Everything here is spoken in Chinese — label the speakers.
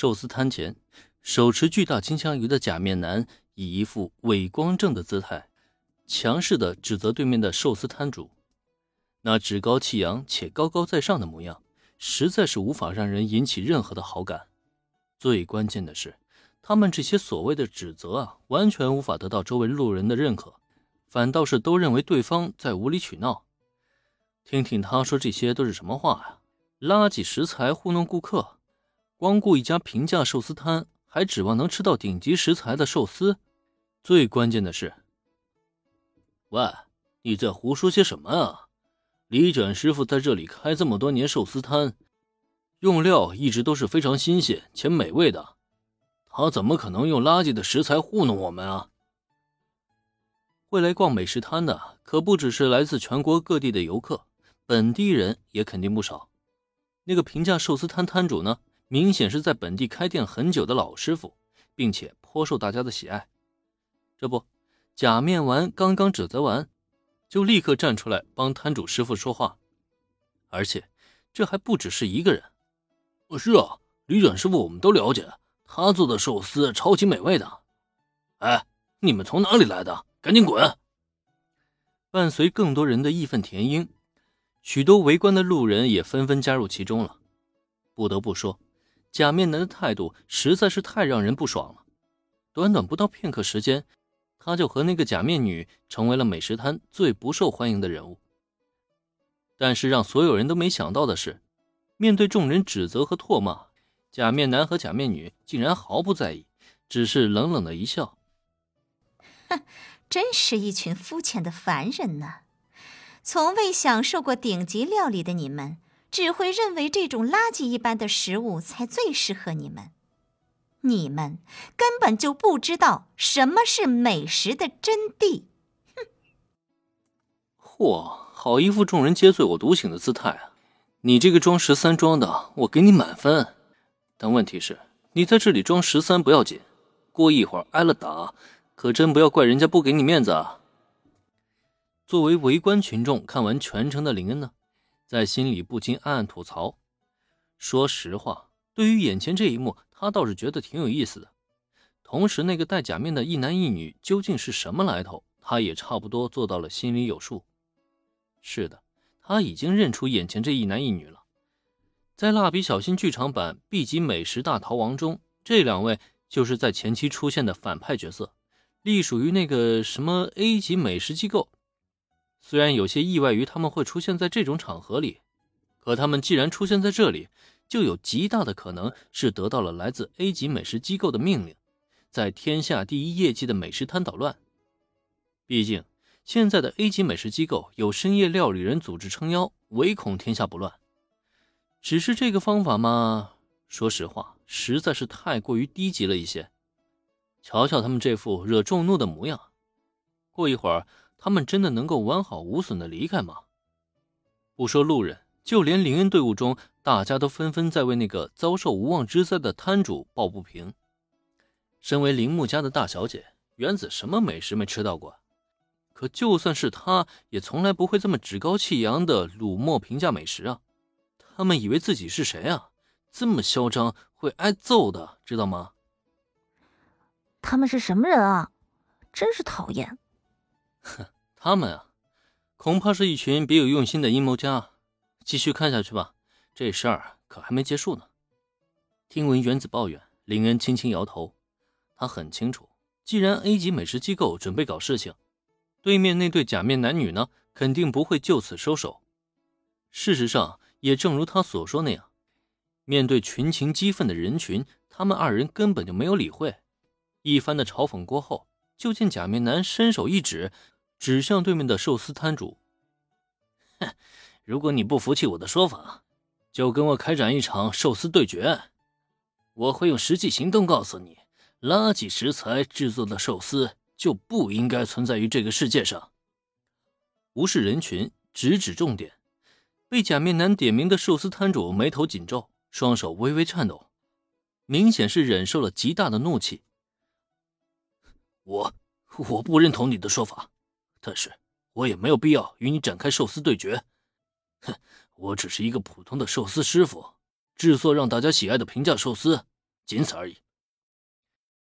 Speaker 1: 寿司摊前，手持巨大金枪鱼的假面男以一副伟光正的姿态，强势的指责对面的寿司摊主。那趾高气扬且高高在上的模样，实在是无法让人引起任何的好感。最关键的是，他们这些所谓的指责啊，完全无法得到周围路人的认可，反倒是都认为对方在无理取闹。听听他说这些都是什么话呀？垃圾食材糊弄顾客，光顾一家平价寿司摊，还指望能吃到顶级食材的寿司？最关键的是，喂，你在胡说些什么啊？李卷师傅在这里开这么多年寿司摊，用料一直都是非常新鲜且美味的，他怎么可能用垃圾的食材糊弄我们啊？会来逛美食摊的可不只是来自全国各地的游客，本地人也肯定不少。那个平价寿司摊摊主呢，明显是在本地开店很久的老师傅，并且颇受大家的喜爱。这不，假面丸刚刚指责完。就立刻站出来帮摊主师傅说话，而且这还不只是一个人。
Speaker 2: 是啊，李卷师傅我们都了解，他做的寿司超级美味的。哎，你们从哪里来的？赶紧滚！
Speaker 1: 伴随更多人的义愤填膺，许多围观的路人也纷纷加入其中了。不得不说，假面男的态度实在是太让人不爽了。短短不到片刻时间。他就和那个假面女成为了美食摊最不受欢迎的人物。但是让所有人都没想到的是，面对众人指责和唾骂，假面男和假面女竟然毫不在意，只是冷冷的一笑：“
Speaker 3: 哼，真是一群肤浅的凡人呢！从未享受过顶级料理的你们，只会认为这种垃圾一般的食物才最适合你们。”你们根本就不知道什么是美食的真谛，哼！
Speaker 1: 嚯，好一副众人皆醉我独醒的姿态啊！你这个装十三装的，我给你满分。但问题是，你在这里装十三不要紧，过一会儿挨了打，可真不要怪人家不给你面子啊！作为围观群众，看完全程的林恩呢，在心里不禁暗暗吐槽：说实话，对于眼前这一幕。他倒是觉得挺有意思的，同时那个戴假面的一男一女究竟是什么来头，他也差不多做到了心里有数。是的，他已经认出眼前这一男一女了。在蜡笔小新剧场版《B 级美食大逃亡》中，这两位就是在前期出现的反派角色，隶属于那个什么 A 级美食机构。虽然有些意外于他们会出现在这种场合里，可他们既然出现在这里。就有极大的可能是得到了来自 A 级美食机构的命令，在天下第一业绩的美食摊捣乱。毕竟现在的 A 级美食机构有深夜料理人组织撑腰，唯恐天下不乱。只是这个方法嘛，说实话，实在是太过于低级了一些。瞧瞧他们这副惹众怒的模样，过一会儿他们真的能够完好无损的离开吗？不说路人。就连林恩队伍中，大家都纷纷在为那个遭受无妄之灾的摊主抱不平。身为铃木家的大小姐，原子什么美食没吃到过？可就算是她，也从来不会这么趾高气扬的辱没评价美食啊！他们以为自己是谁啊？这么嚣张，会挨揍的，知道吗？
Speaker 4: 他们是什么人啊？真是讨厌！
Speaker 1: 哼，他们啊，恐怕是一群别有用心的阴谋家。继续看下去吧，这事儿可还没结束呢。听闻原子抱怨，林恩轻轻摇头。他很清楚，既然 A 级美食机构准备搞事情，对面那对假面男女呢，肯定不会就此收手。事实上，也正如他所说那样，面对群情激愤的人群，他们二人根本就没有理会。一番的嘲讽过后，就见假面男伸手一指，指向对面的寿司摊主：“哼。”如果你不服气我的说法，就跟我开展一场寿司对决。我会用实际行动告诉你，垃圾食材制作的寿司就不应该存在于这个世界上。无视人群，直指重点。被假面男点名的寿司摊主眉头紧皱，双手微微颤抖，明显是忍受了极大的怒气。我我不认同你的说法，但是我也没有必要与你展开寿司对决。哼我只是一个普通的寿司师傅，制作让大家喜爱的平价寿司，仅此而已。